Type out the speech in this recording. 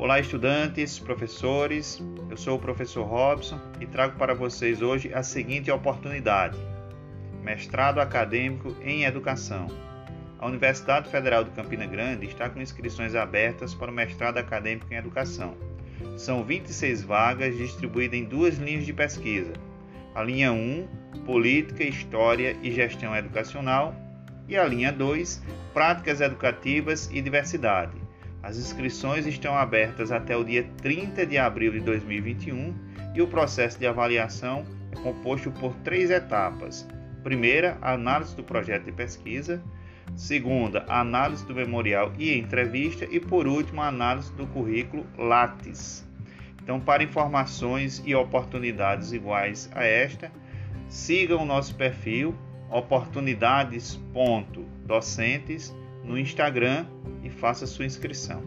Olá, estudantes, professores. Eu sou o professor Robson e trago para vocês hoje a seguinte oportunidade: Mestrado Acadêmico em Educação. A Universidade Federal de Campina Grande está com inscrições abertas para o mestrado acadêmico em educação. São 26 vagas distribuídas em duas linhas de pesquisa: a linha 1, Política, História e Gestão Educacional, e a linha 2, Práticas Educativas e Diversidade. As inscrições estão abertas até o dia 30 de abril de 2021 e o processo de avaliação é composto por três etapas. Primeira, a análise do projeto de pesquisa. Segunda, a análise do memorial e entrevista. E por último, a análise do currículo Lattes. Então, para informações e oportunidades iguais a esta, sigam o nosso perfil oportunidades.docentes no Instagram faça sua inscrição.